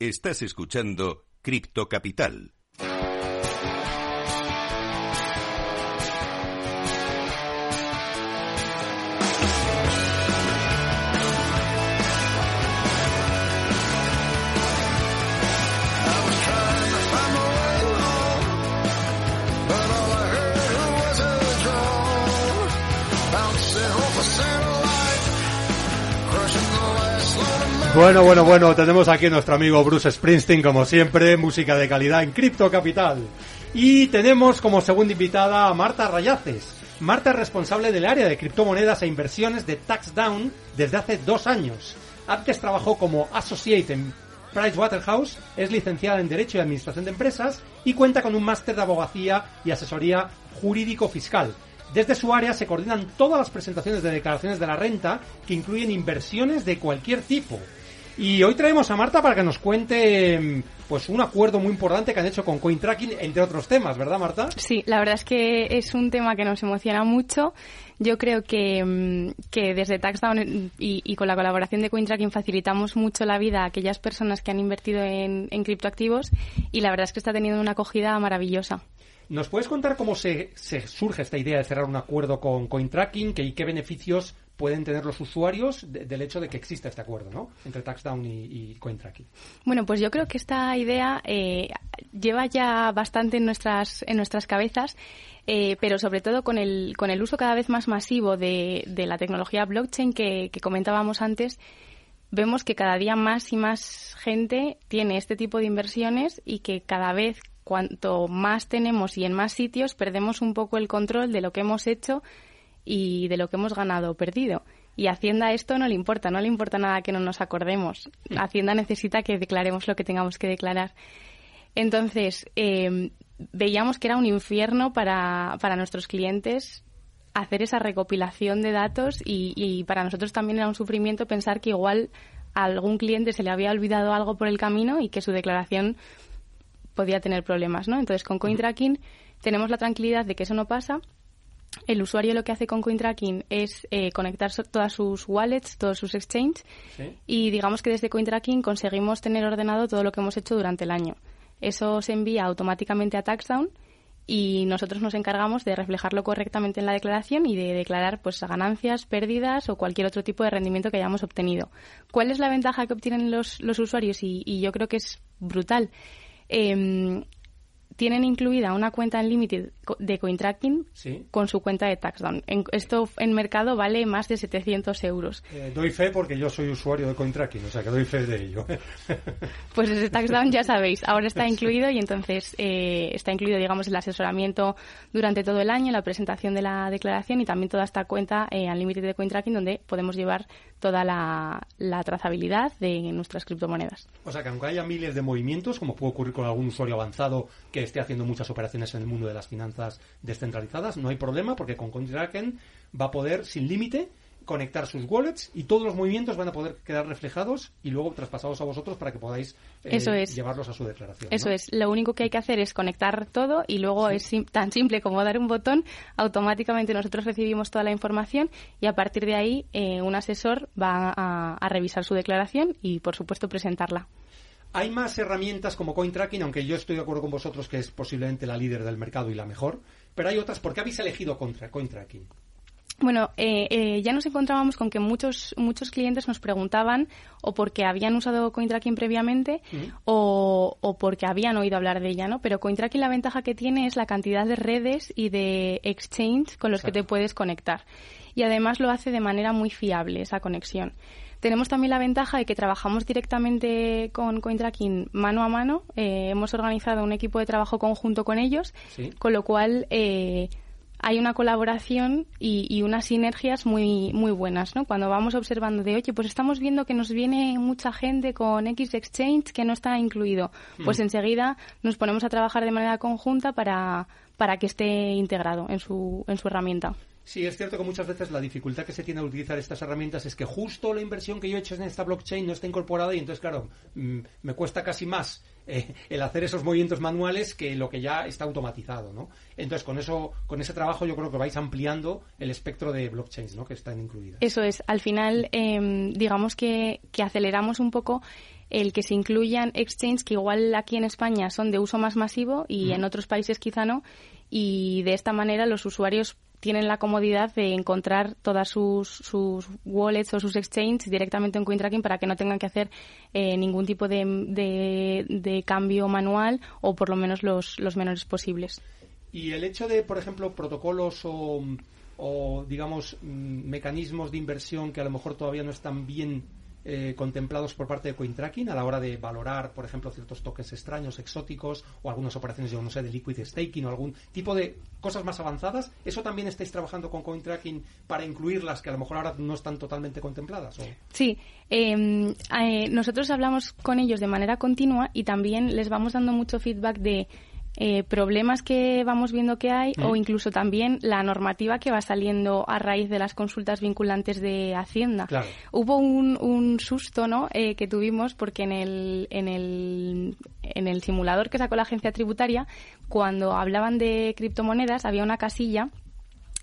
Estás escuchando Cripto Capital. Bueno, bueno, bueno, tenemos aquí a nuestro amigo Bruce Springsteen, como siempre, música de calidad en Cripto Capital. Y tenemos como segunda invitada a Marta Rayaces. Marta es responsable del área de criptomonedas e inversiones de TaxDown desde hace dos años. Antes trabajó como associate en Pricewaterhouse, es licenciada en Derecho y Administración de Empresas y cuenta con un máster de abogacía y asesoría jurídico-fiscal. Desde su área se coordinan todas las presentaciones de declaraciones de la renta que incluyen inversiones de cualquier tipo. Y hoy traemos a Marta para que nos cuente pues un acuerdo muy importante que han hecho con CoinTracking, entre otros temas, ¿verdad, Marta? Sí, la verdad es que es un tema que nos emociona mucho. Yo creo que, mm, que desde TaxDown y, y, con la colaboración de CoinTracking facilitamos mucho la vida a aquellas personas que han invertido en, en criptoactivos y la verdad es que está teniendo una acogida maravillosa. ¿Nos puedes contar cómo se, surge esta idea de cerrar un acuerdo con CoinTracking y qué beneficios pueden tener los usuarios de, del hecho de que exista este acuerdo ¿no? entre TaxDown y, CoinTracking? Bueno, pues yo creo que esta idea eh, lleva ya bastante en nuestras, en nuestras cabezas. Eh, pero sobre todo con el, con el uso cada vez más masivo de, de la tecnología blockchain que comentábamos antes, vemos que cada día más y más gente tiene este tipo de inversiones y que cada vez cuanto más tenemos y en más sitios perdemos un poco el control de lo que hemos hecho y de lo que hemos ganado o perdido. Y a Hacienda esto no le importa, no le importa nada que no nos acordemos. Hacienda necesita que declaremos lo que tengamos que declarar. Entonces, eh, veíamos que era un infierno para, para nuestros clientes hacer esa recopilación de datos y, y, para nosotros también era un sufrimiento pensar que igual a algún cliente se le había olvidado algo por el camino y que su declaración podía tener problemas, ¿no? Entonces, con CoinTracking tenemos la tranquilidad de que eso no pasa. El usuario lo que hace con CoinTracking es eh, conectar so todas sus wallets, todos sus exchanges ¿Sí? y digamos que desde CoinTracking conseguimos tener ordenado todo lo que hemos hecho durante el año. Eso se envía automáticamente a TaxDown y nosotros nos encargamos de reflejarlo correctamente en la declaración y de declarar pues ganancias, pérdidas o cualquier otro tipo de rendimiento que hayamos obtenido. ¿Cuál es la ventaja que obtienen los, los usuarios? Y, y yo creo que es brutal. Eh, tienen incluida una cuenta en Limited de CoinTracking ¿Sí? con su cuenta de TaxDown. En, esto en mercado vale más de 700 euros. Eh, doy fe porque yo soy usuario de CoinTracking, o sea que doy fe de ello. pues ese TaxDown ya sabéis, ahora está incluido y entonces eh, está incluido, digamos, el asesoramiento durante todo el año, la presentación de la declaración y también toda esta cuenta eh, Unlimited de CoinTracking donde podemos llevar toda la, la, trazabilidad de nuestras criptomonedas. O sea que aunque haya miles de movimientos, como puede ocurrir con algún usuario avanzado que esté haciendo muchas operaciones en el mundo de las finanzas descentralizadas, no hay problema porque con CoinTracking va a poder sin límite conectar sus wallets y todos los movimientos van a poder quedar reflejados y luego traspasados a vosotros para que podáis eh, Eso es. llevarlos a su declaración. Eso ¿no? es. Lo único que hay que hacer es conectar todo y luego sí. es sim tan simple como dar un botón. Automáticamente nosotros recibimos toda la información y a partir de ahí eh, un asesor va a, a revisar su declaración y, por supuesto, presentarla. Hay más herramientas como CoinTracking, aunque yo estoy de acuerdo con vosotros que es posiblemente la líder del mercado y la mejor, pero hay otras. ¿Por qué habéis elegido contra CoinTracking? Bueno, eh, eh, ya nos encontrábamos con que muchos muchos clientes nos preguntaban o porque habían usado CoinTracking previamente uh -huh. o, o, porque habían oído hablar de ella, ¿no? Pero CoinTracking la ventaja que tiene es la cantidad de redes y de exchange con los Exacto. que te puedes conectar. Y además lo hace de manera muy fiable esa conexión. Tenemos también la ventaja de que trabajamos directamente con CoinTracking mano a mano. Eh, hemos organizado un equipo de trabajo conjunto con ellos, ¿Sí? con lo cual eh, hay una colaboración y, y, unas sinergias muy muy buenas, ¿no? Cuando vamos observando de, oye, pues estamos viendo que nos viene mucha gente con X Exchange que no está incluido, pues mm. enseguida nos ponemos a trabajar de manera conjunta para, para que esté integrado en su, en su herramienta. Sí, es cierto que muchas veces la dificultad que se tiene al utilizar estas herramientas es que justo la inversión que yo he hecho en esta blockchain no está incorporada y entonces, claro, mm, me cuesta casi más eh, el hacer esos movimientos manuales que lo que ya está automatizado, ¿no? Entonces, con eso, con ese trabajo yo creo que vais ampliando el espectro de blockchains, ¿no? Que están incluidas. Eso es. Al final, em, digamos que, que aceleramos un poco el que se incluyan exchanges que igual aquí en España son de uso más masivo y en otros países quizá no. Y de esta manera los usuarios tienen la comodidad de encontrar todas sus, sus wallets o sus exchanges directamente en CoinTracking para que no tengan que hacer eh, ningún tipo de, de, cambio manual o por lo menos los, los menores posibles. Y el hecho de, por ejemplo, protocolos o, o digamos, mm, mecanismos de inversión que a lo mejor todavía no están bien eh, contemplados por parte de CoinTracking a la hora de valorar, por ejemplo, ciertos tokens extraños, exóticos o algunas operaciones, yo no sé, de liquid staking o algún tipo de cosas más avanzadas. ¿Eso también estáis trabajando con CoinTracking para incluirlas que a lo mejor ahora no están totalmente contempladas? Sí, em, eh, nosotros hablamos con ellos de manera continua y también les vamos dando mucho feedback de eh, problemas que vamos viendo que hay o incluso también la normativa que va saliendo a raíz de las consultas vinculantes de Hacienda. Hubo un, susto ¿no? Eh, que tuvimos porque en el, en, el, en el simulador que sacó la agencia tributaria, cuando hablaban de criptomonedas, había una casilla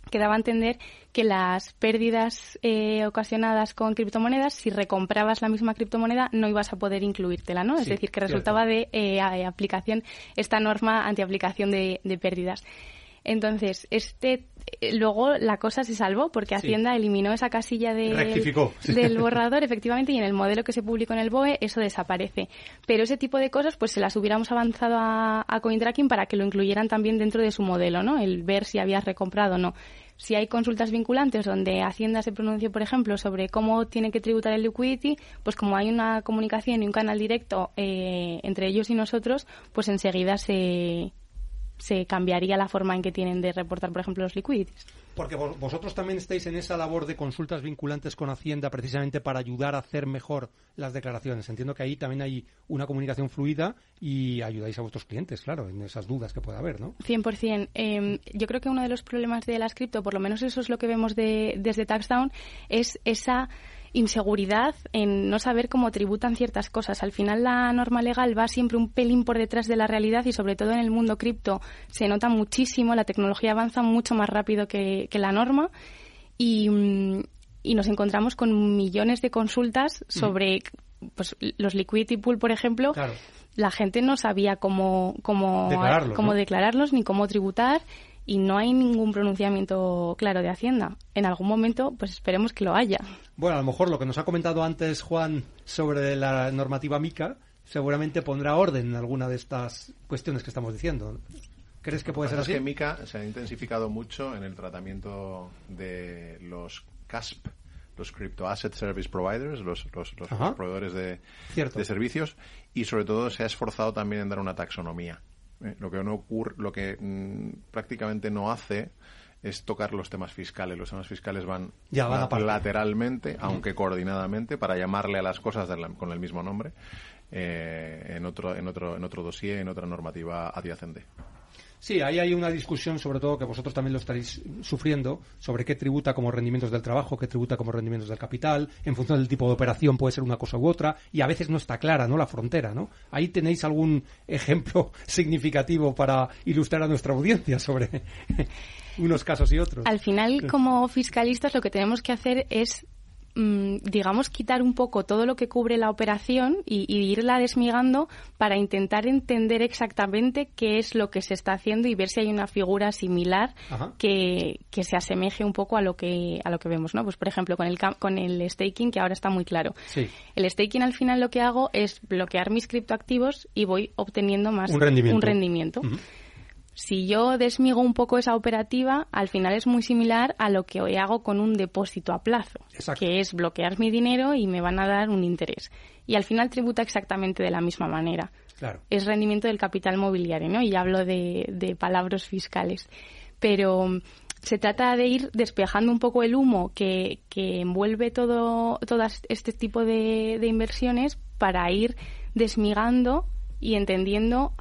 que daba a entender que las pérdidas eh, ocasionadas con criptomonedas, si recomprabas la misma criptomoneda, no ibas a poder incluírtela, ¿no? Es decir, que resultaba de eh, aplicación esta norma antiaplicación de, de pérdidas. Entonces, este eh, luego la cosa se salvó porque Hacienda eliminó esa casilla de, del borrador, efectivamente, y en el modelo que se publicó en el BOE eso desaparece. Pero ese tipo de cosas, pues se las hubiéramos avanzado a, a CoinTracking para que lo incluyeran también dentro de su modelo, ¿no? El ver si habías recomprado o no. Si hay consultas vinculantes donde Hacienda se pronuncie, por ejemplo, sobre cómo tiene que tributar el liquidity, pues como hay una comunicación y un canal directo eh, entre ellos y nosotros, pues enseguida se, se cambiaría la forma en que tienen de reportar, por ejemplo, los liquidities. Porque vosotros también estáis en esa labor de consultas vinculantes con Hacienda precisamente para ayudar a hacer mejor las declaraciones. Entiendo que ahí también hay una comunicación fluida y ayudáis a vuestros clientes, claro, en esas dudas que pueda haber, ¿no? 100%. Eh, yo creo que uno de los problemas de las cripto, por lo menos eso es lo que vemos de, desde Taxdown, es esa inseguridad en no saber cómo tributan ciertas cosas. Al final la norma legal va siempre un pelín por detrás de la realidad y sobre todo en el mundo cripto se nota muchísimo, la tecnología avanza mucho más rápido que, la norma y, nos encontramos con millones de consultas sobre pues, los liquidity pool, por ejemplo. La gente no sabía cómo, cómo, cómo declararlos ni cómo tributar y no hay ningún pronunciamiento claro de Hacienda. En algún momento, pues esperemos que lo haya. Bueno, a lo mejor lo que nos ha comentado antes Juan sobre la normativa MICA seguramente pondrá orden en alguna de estas cuestiones que estamos diciendo. ¿Crees que puede ser así? Es que MICA se ha intensificado mucho en el tratamiento de los CASP, los Crypto Asset Service Providers, los, los, proveedores de, de, servicios, y sobre todo se ha esforzado también en dar una taxonomía. Eh, lo que no ocurre, lo que mm, prácticamente no hace es tocar los temas fiscales. Los temas fiscales van, lateralmente, aunque coordinadamente, para llamarle a las cosas con el mismo nombre, eh, en otro, en otro, en otro dossier, en otra normativa adyacente. Sí, ahí hay una discusión, sobre todo que vosotros también lo estaréis sufriendo, sobre qué tributa como rendimientos del trabajo, qué tributa como rendimientos del capital, en función del tipo de operación puede ser una cosa u otra, y a veces no está clara, ¿no? La frontera, ¿no? Ahí tenéis algún ejemplo significativo para ilustrar a nuestra audiencia sobre unos casos y otros. Al final, como fiscalistas, lo que tenemos que hacer es digamos, quitar un poco todo lo que cubre la operación y, irla desmigando para intentar entender exactamente qué es lo que se está haciendo y ver si hay una figura similar que, se asemeje un poco a lo que a lo que vemos, ¿no? Pues por ejemplo con el con el staking que ahora está muy claro. El staking al final lo que hago es bloquear mis criptoactivos y voy obteniendo más un rendimiento. Un rendimiento si yo desmigo un poco esa operativa, al final es muy similar a lo que hoy hago con un depósito a plazo, que es bloquear mi dinero y me van a dar un interés. Y al final tributa exactamente de la misma manera. Es rendimiento del capital mobiliario, ¿no? Y hablo de, palabras fiscales. Pero mm, se trata de ir despejando un poco el humo que, envuelve todo, este tipo de inversiones para ir desmigando y entendiendo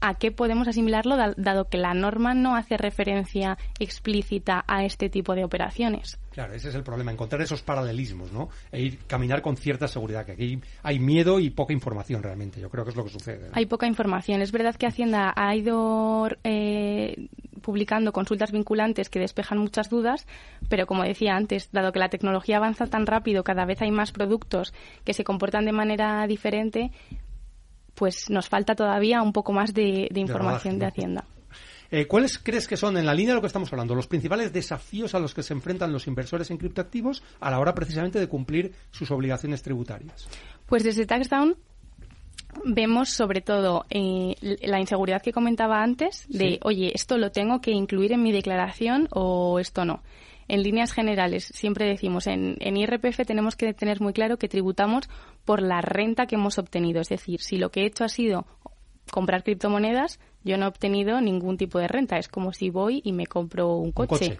a qué podemos asimilarlo, dado que la norma no hace referencia explícita a este tipo de operaciones. Claro, ese es el problema, encontrar esos paralelismos, ¿no? E ir caminar con cierta seguridad, que aquí hay miedo y poca información realmente. Yo creo que es lo que sucede. Hay poca información. Es verdad que Hacienda ha ido eh, publicando consultas vinculantes que despejan muchas dudas, pero como decía antes, dado que la tecnología avanza tan rápido, cada vez hay más productos que se comportan de manera diferente, pues nos falta todavía un poco más de, información de, Hacienda. Eh, ¿Cuáles crees que son, en la línea de lo que estamos hablando, los principales desafíos a los que se enfrentan los inversores en criptoactivos a la hora precisamente de cumplir sus obligaciones tributarias? Pues desde TaxDown vemos sobre todo eh, la inseguridad que comentaba antes de, oye, esto lo tengo que incluir en mi declaración o esto no en líneas generales, siempre decimos, en, en IRPF tenemos que tener muy claro que tributamos por la renta que hemos obtenido. Es decir, si lo que he hecho ha sido comprar criptomonedas, yo no he obtenido ningún tipo de renta. Es como si voy y me compro un coche.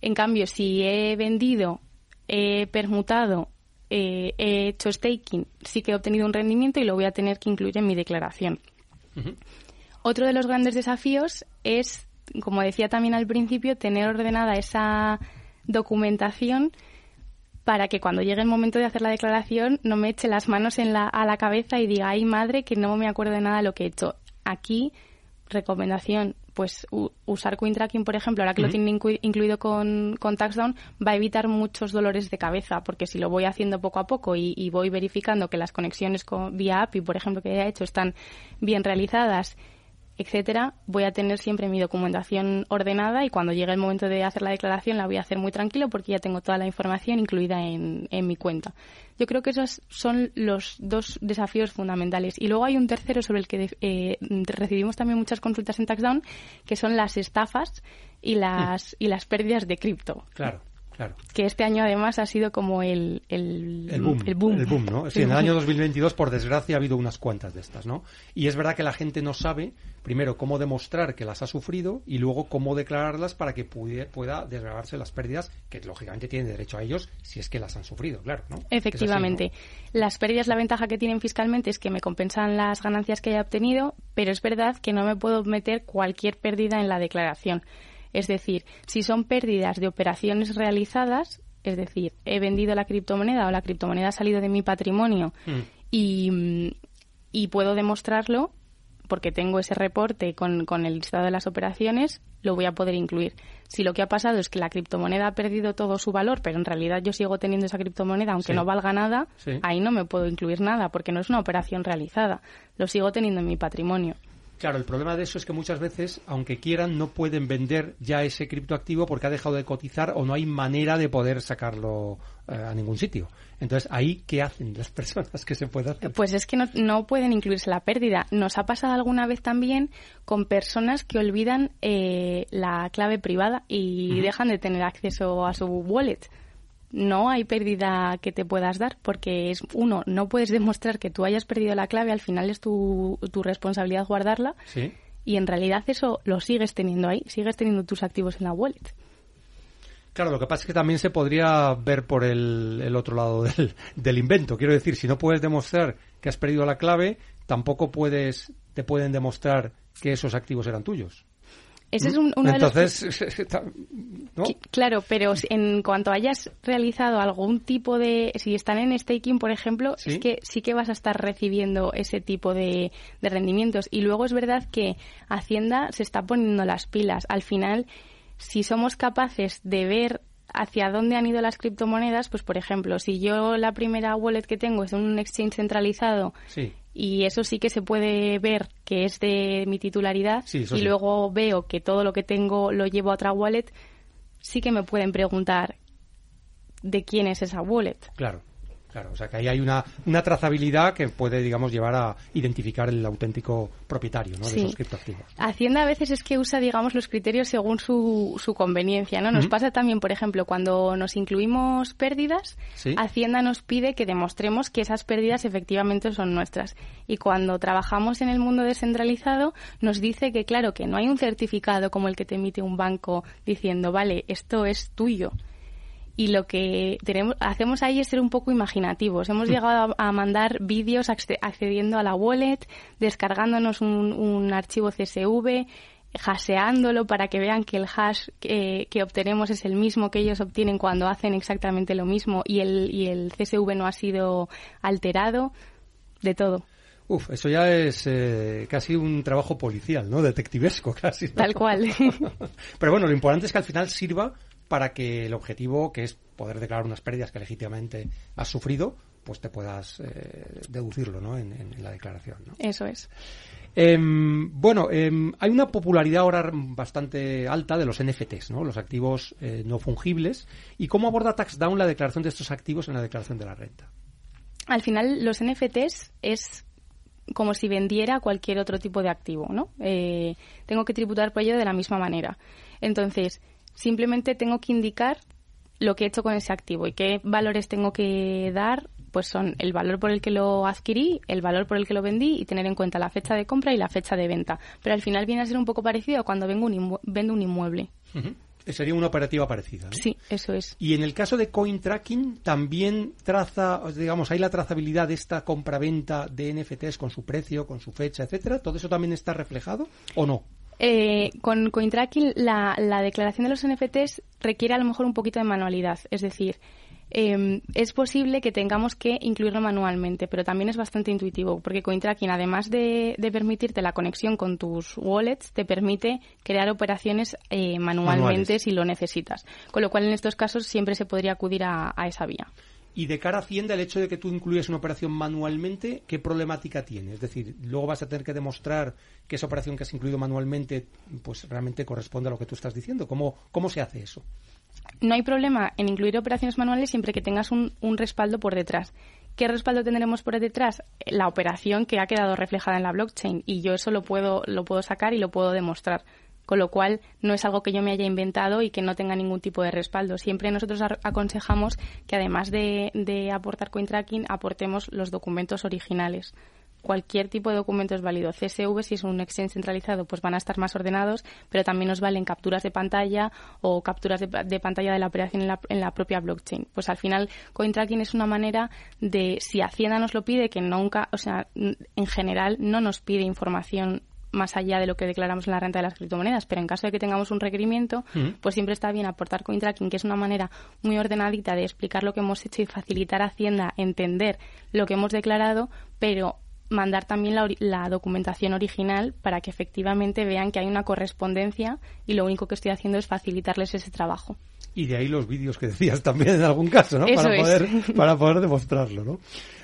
En cambio, si he vendido, he permutado, eh, he hecho staking, sí que he obtenido un rendimiento y lo voy a tener que incluir en mi declaración. Otro de los grandes desafíos es como decía también al principio, tener ordenada esa documentación para que cuando llegue el momento de hacer la declaración no me eche las manos en la, a la cabeza y diga, ay madre, que no me acuerdo de nada de lo que he hecho. Aquí, recomendación, pues usar CoinTracking, por ejemplo, ahora que lo tienen incluido con, con TaxDown, va a evitar muchos dolores de cabeza, porque si lo voy haciendo poco a poco y, voy verificando que las conexiones con, vía API, por ejemplo, que he hecho están bien realizadas etcétera, voy a tener siempre mi documentación ordenada y cuando llegue el momento de hacer la declaración la voy a hacer muy tranquilo porque ya tengo toda la información incluida en, en mi cuenta. Yo creo que esos son los dos desafíos fundamentales. Y luego hay un tercero sobre el que eh, recibimos también muchas consultas en TaxDown, que son las estafas y las, y las pérdidas de cripto. Claro. Que este año además ha sido como el, el, boom, el boom. El boom, ¿no? Sí, en el año 2022, por desgracia, ha habido unas cuantas de estas, ¿no? Y es verdad que la gente no sabe, primero, cómo demostrar que las ha sufrido y luego cómo declararlas para que pueda desgravarse las pérdidas, que lógicamente tienen derecho a ellos si es que las han sufrido, claro, ¿no? Efectivamente. Las pérdidas, la ventaja que tienen fiscalmente es que me compensan las ganancias que haya obtenido, pero es verdad que no me puedo meter cualquier pérdida en la declaración. Es decir, si son pérdidas de operaciones realizadas, es decir, he vendido la criptomoneda o la criptomoneda ha salido de mi patrimonio mm. y, puedo demostrarlo porque tengo ese reporte con, el listado de las operaciones, lo voy a poder incluir. Si lo que ha pasado es que la criptomoneda ha perdido todo su valor, pero en realidad yo sigo teniendo esa criptomoneda, aunque no valga nada, ahí no me puedo incluir nada, porque no es una operación realizada. Lo sigo teniendo en mi patrimonio. Claro, el problema de eso es que muchas veces, aunque quieran, no pueden vender ya ese criptoactivo porque ha dejado de cotizar o no hay manera de poder sacarlo eh, a ningún sitio. Entonces, ¿ahí qué hacen las personas que se pueden hacer? Pues es que no, pueden incluirse la pérdida. Nos ha pasado alguna vez también con personas que olvidan eh, la clave privada y dejan de tener acceso a su wallet no hay pérdida que te puedas dar porque es uno no puedes demostrar que tú hayas perdido la clave al final es tu, tu responsabilidad guardarla y en realidad eso lo sigues teniendo ahí sigues teniendo tus activos en la wallet Claro, lo que pasa es que también se podría ver por el, el otro lado del, del, invento. Quiero decir, si no puedes demostrar que has perdido la clave, tampoco puedes, te pueden demostrar que esos activos eran tuyos. Ese es uno de los... Claro, pero en cuanto hayas realizado algún tipo de... Si están en staking, por ejemplo, es que sí que vas a estar recibiendo ese tipo de, de rendimientos. Y luego es verdad que Hacienda se está poniendo las pilas. Al final, si somos capaces de ver hacia dónde han ido las criptomonedas, pues por ejemplo, si yo la primera wallet que tengo es un exchange centralizado sí y eso sí que se puede ver que es de mi titularidad y luego veo que todo lo que tengo lo llevo a otra wallet, sí que me pueden preguntar de quién es esa wallet. Claro. Claro, o sea que ahí hay una, una trazabilidad que puede, digamos, llevar a identificar el auténtico propietario ¿no? de esos criptoactivos. Hacienda a veces es que usa, digamos, los criterios según su, su conveniencia, ¿no? Nos pasa también, por ejemplo, cuando nos incluimos pérdidas, Hacienda nos pide que demostremos que esas pérdidas efectivamente son nuestras. Y cuando trabajamos en el mundo descentralizado, nos dice que, claro, que no hay un certificado como el que te emite un banco diciendo, vale, esto es tuyo y lo que tenemos, hacemos ahí es ser un poco imaginativos. Hemos llegado a, mandar vídeos accediendo a la wallet, descargándonos un, archivo CSV, hasheándolo para que vean que el hash que, obtenemos es el mismo que ellos obtienen cuando hacen exactamente lo mismo y el, y el CSV no ha sido alterado, de todo. Uf, eso ya es eh, casi un trabajo policial, ¿no? Detectivesco casi. Tal cual. Pero bueno, lo importante es que al final sirva para que el objetivo, que es poder declarar unas pérdidas que legítimamente has sufrido, pues te puedas eh, deducirlo ¿no? en, la declaración. ¿no? Eso es. Em, bueno, em, hay una popularidad ahora bastante alta de los NFTs, ¿no? los activos eh, no fungibles. ¿Y cómo aborda TaxDown la declaración de estos activos en la declaración de la renta? Al final, los NFTs es como si vendiera cualquier otro tipo de activo, ¿no? Eh, tengo que tributar por ello de la misma manera. Entonces, Simplemente tengo que indicar lo que he hecho con ese activo y qué valores tengo que dar, pues son el valor por el que lo adquirí, el valor por el que lo vendí y tener en cuenta la fecha de compra y la fecha de venta. Pero al final viene a ser un poco parecido a cuando vengo un vendo un inmueble. Sería una operativa parecida. Sí, eso es. Y en el caso de coin tracking, también traza, digamos, hay la trazabilidad de esta compra-venta de NFTs con su precio, con su fecha, etcétera. ¿Todo eso también está reflejado o no? Eh, con CoinTracking la, la declaración de los NFTs requiere a lo mejor un poquito de manualidad. Es decir, em, es posible que tengamos que incluirlo manualmente, pero también es bastante intuitivo, porque CoinTracking, además de, permitirte la conexión con tus wallets, te permite crear operaciones eh, manualmente si lo necesitas. Con lo cual, en estos casos, siempre se podría acudir a esa vía. Y de cara a Hacienda, el hecho de que tú incluyas una operación manualmente, ¿qué problemática tiene? Es decir, luego vas a tener que demostrar que esa operación que has incluido manualmente, pues realmente corresponde a lo que tú estás diciendo. ¿Cómo, cómo se hace eso? No hay problema en incluir operaciones manuales siempre que tengas un, un respaldo por detrás. ¿Qué respaldo tendremos por detrás? La operación que ha quedado reflejada en la blockchain y yo eso lo puedo, lo puedo sacar y lo puedo demostrar con lo cual no es algo que yo me haya inventado y que no tenga ningún tipo de respaldo. Siempre nosotros aconsejamos que además de, de aportar tracking aportemos los documentos originales cualquier tipo de documento es válido. CSV, si es un exchange centralizado, pues van a estar más ordenados, pero también nos valen capturas de pantalla o capturas de, pantalla de la operación en la, en la, propia blockchain. Pues al final, CoinTracking es una manera de, si Hacienda nos lo pide, que nunca, o sea, en general no nos pide información más allá de lo que declaramos en la renta de las criptomonedas, pero en caso de que tengamos un requerimiento, pues siempre está bien aportar coin tracking, que es una manera muy ordenadita de explicar lo que hemos hecho y facilitar a Hacienda entender lo que hemos declarado, pero mandar también la, la, documentación original para que efectivamente vean que hay una correspondencia y lo único que estoy haciendo es facilitarles ese trabajo. Y de ahí los vídeos que decías también en algún caso, ¿no? para, poder, para poder demostrarlo, ¿no?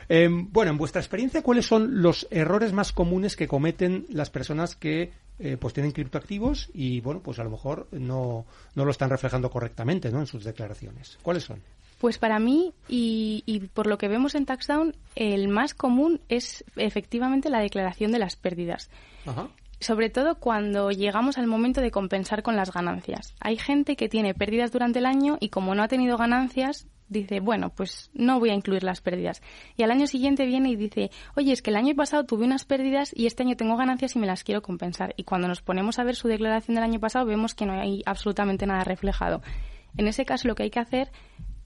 Em, bueno, en vuestra experiencia, ¿cuáles son los errores más comunes que cometen las personas que eh, pues tienen criptoactivos y, bueno, pues a lo mejor no, no lo están reflejando correctamente ¿no? en sus declaraciones? ¿Cuáles son? Pues para mí, y, y, por lo que vemos en TaxDown, el más común es efectivamente la declaración de las pérdidas. Sobre todo cuando llegamos al momento de compensar con las ganancias. Hay gente que tiene pérdidas durante el año y como no ha tenido ganancias, dice, bueno, pues no voy a incluir las pérdidas. Y al año siguiente viene y dice, oye, es que el año pasado tuve unas pérdidas y este año tengo ganancias y me las quiero compensar. Y cuando nos ponemos a ver su declaración del año pasado, vemos que no hay absolutamente nada reflejado. En ese caso, lo que hay que hacer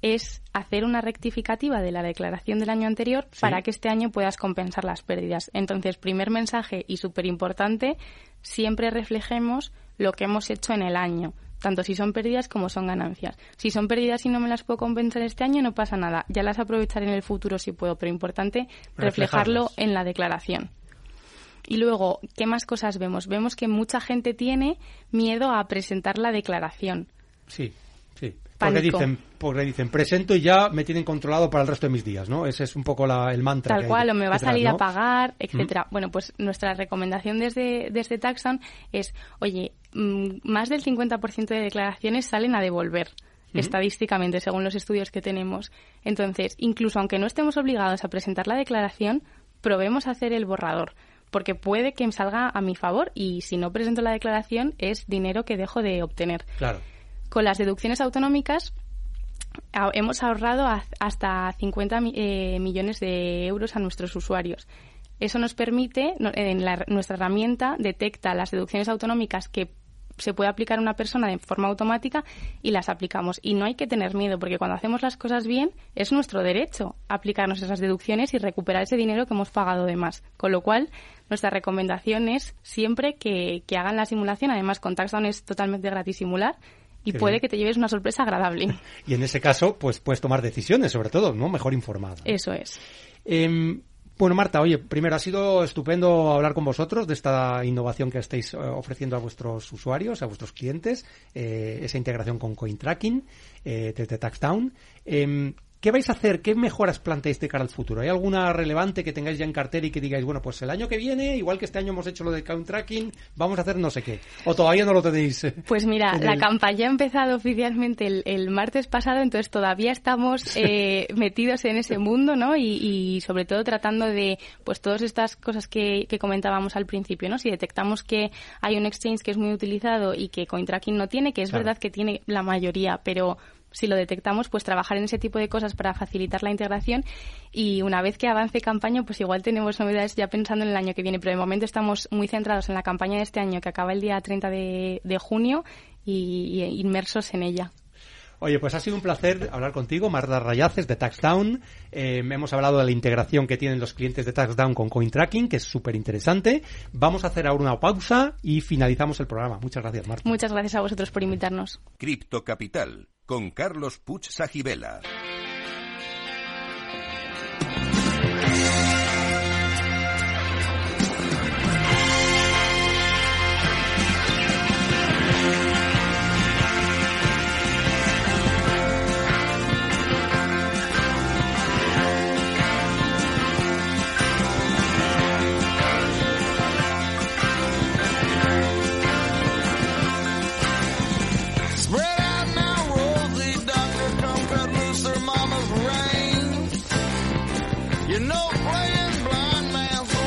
es hacer una rectificativa de la declaración del año anterior para que este año puedas compensar las pérdidas. Entonces, primer mensaje y súper importante, siempre reflejemos lo que hemos hecho en el año tanto si son pérdidas como son ganancias. Si son pérdidas y no me las puedo compensar este año, no pasa nada. Ya las aprovecharé en el futuro si puedo, pero importante reflejarlo en la declaración. Y luego, ¿qué más cosas vemos? Vemos que mucha gente tiene miedo a presentar la declaración. Sí, sí. Porque dicen, porque dicen, presento y ya me tienen controlado para el resto de mis días, ¿no? Ese es un poco el mantra. Tal cual, o me va a salir a pagar, etcétera. Bueno, pues nuestra recomendación desde, desde Taxon es, oye, mm, más del 50% de declaraciones salen a devolver estadísticamente, según los estudios que tenemos. Entonces, incluso aunque no estemos obligados a presentar la declaración, probemos hacer el borrador porque puede que me salga a mi favor y si no presento la declaración es dinero que dejo de obtener. Claro. Con las deducciones autonómicas hemos ahorrado hasta 50 eh, millones de euros a nuestros usuarios. Eso nos permite, nuestra herramienta detecta las deducciones autonómicas que se puede aplicar a una persona de forma automática y las aplicamos. Y no hay que tener miedo, porque cuando hacemos las cosas bien, es nuestro derecho aplicarnos esas deducciones y recuperar ese dinero que hemos pagado de más. Con lo cual, nuestra recomendación es siempre que, que hagan la simulación. Además, con TaxDown es totalmente gratis simular y puede que te lleves una sorpresa agradable. Y en ese caso, pues puedes tomar decisiones, sobre todo, ¿no? Mejor informado. Eso es. Em, bueno, Marta, oye, primero ha sido estupendo hablar con vosotros de esta innovación que estáis eh, ofreciendo a vuestros usuarios, a vuestros clientes, eh, esa integración con CoinTracking eh, desde TaxDown. Em, ¿Qué vais a hacer? ¿Qué mejoras planteáis de cara al futuro? ¿Hay alguna relevante que tengáis ya en cartera y que digáis, bueno, pues el año que viene, igual que este año hemos hecho lo de count tracking, vamos a hacer no sé qué? ¿O todavía no lo tenéis? Pues mira, la campaña ha empezado oficialmente el, martes pasado, entonces todavía estamos eh, metidos en ese mundo, ¿no? Y, sobre todo tratando de, pues todas estas cosas que, comentábamos al principio, ¿no? Si detectamos que hay un exchange que es muy utilizado y que CoinTracking no tiene, que es verdad que tiene la mayoría, pero si lo detectamos, pues trabajar en ese tipo de cosas para facilitar la integración y una vez que avance campaña, pues igual tenemos novedades ya pensando en el año que viene, pero de momento estamos muy centrados en la campaña de este año que acaba el día 30 de, junio y, inmersos en ella. Oye, pues ha sido un placer hablar contigo, Marta Rayaces de TaxDown. Eh, hemos hablado de la integración que tienen los clientes de TaxDown con CoinTracking, que es súper interesante. Vamos a hacer ahora una pausa y finalizamos el programa. Muchas gracias, Marta. Muchas gracias a vosotros por invitarnos. Cripto Capital con Carlos Puch Sajibela.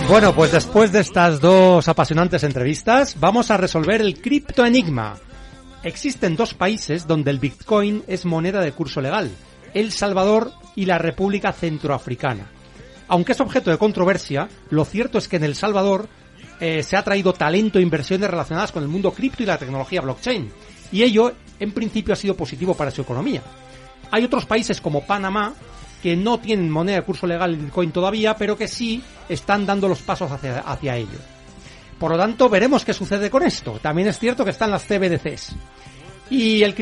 Bueno, pues después de estas dos apasionantes entrevistas, vamos a resolver el criptoenigma. Existen dos países donde el Bitcoin es moneda de curso legal, El Salvador y la República Centroafricana. Aunque es objeto de controversia, lo cierto es que en El Salvador eh, se ha traído talento e inversiones relacionadas con el mundo cripto y la tecnología blockchain, y ello en principio ha sido positivo para su economía. Hay otros países como Panamá que no tienen moneda de curso legal el Bitcoin todavía, pero que sí están dando los pasos hacia, hacia ello. Por lo tanto, veremos qué sucede con esto. También es cierto que están las CBDCs. Y el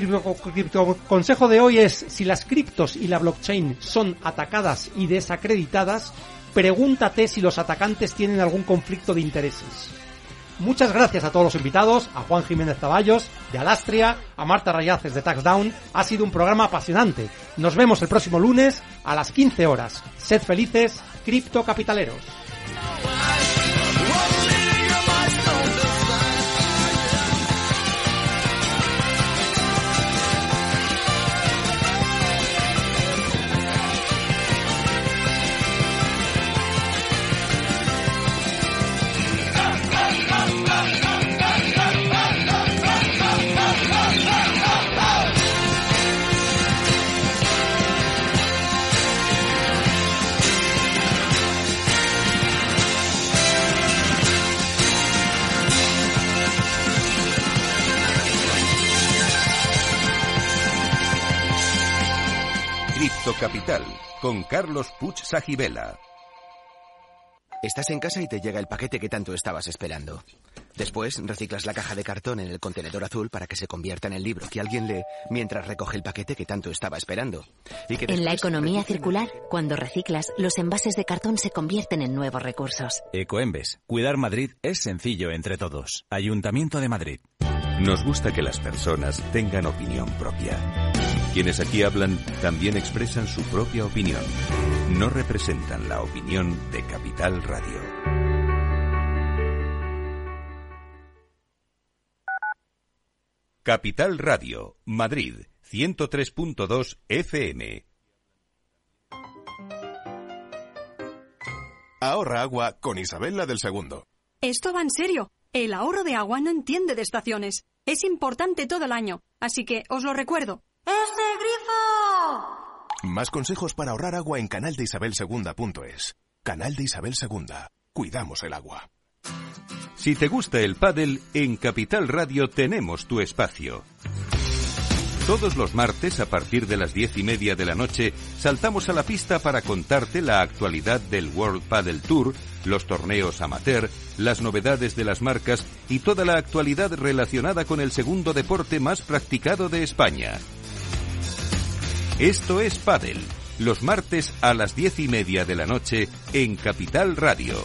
consejo de hoy es, si las criptos y la blockchain son atacadas y desacreditadas, pregúntate si los atacantes tienen algún conflicto de intereses. Muchas gracias a todos los invitados, a Juan Jiménez Zaballos de Alastria, a Marta Rayaces de Taxdown. Ha sido un programa apasionante. Nos vemos el próximo lunes a las 15 horas. Sed felices, criptocapitaleros. Con Carlos Puch Sajibela. Estás en casa y te llega el paquete que tanto estabas esperando. Después reciclas la caja de cartón en el contenedor azul para que se convierta en el libro que alguien lee mientras recoge el paquete que tanto estaba esperando. en la economía circular, cuando reciclas, los envases de cartón se convierten en nuevos recursos. Ecoembes. Cuidar Madrid es sencillo entre todos. Ayuntamiento de Madrid. Nos gusta que las personas tengan opinión propia. Quienes aquí hablan también expresan su propia opinión. No representan la opinión de Capital Radio. Capital Radio, Madrid, 103.2 FM. Ahorra agua con Isabel del Segundo. Esto va en serio. El ahorro de agua no entiende de estaciones. Es importante todo el año. Así que os lo recuerdo. ¡Ese grifo! Más consejos para ahorrar agua en canaldeisabelsegunda.es. Canal de Isabel II. Cuidamos el agua. Si te gusta el pádel, en Capital Radio tenemos tu espacio. Todos los martes, a partir de las diez y media de la noche, saltamos a la pista para contarte la actualidad del World Padel Tour, los torneos amateur, las novedades de las marcas y toda la actualidad relacionada con el segundo deporte más practicado de España. Esto es Padel, los martes a las diez y media de la noche en Capital Radio.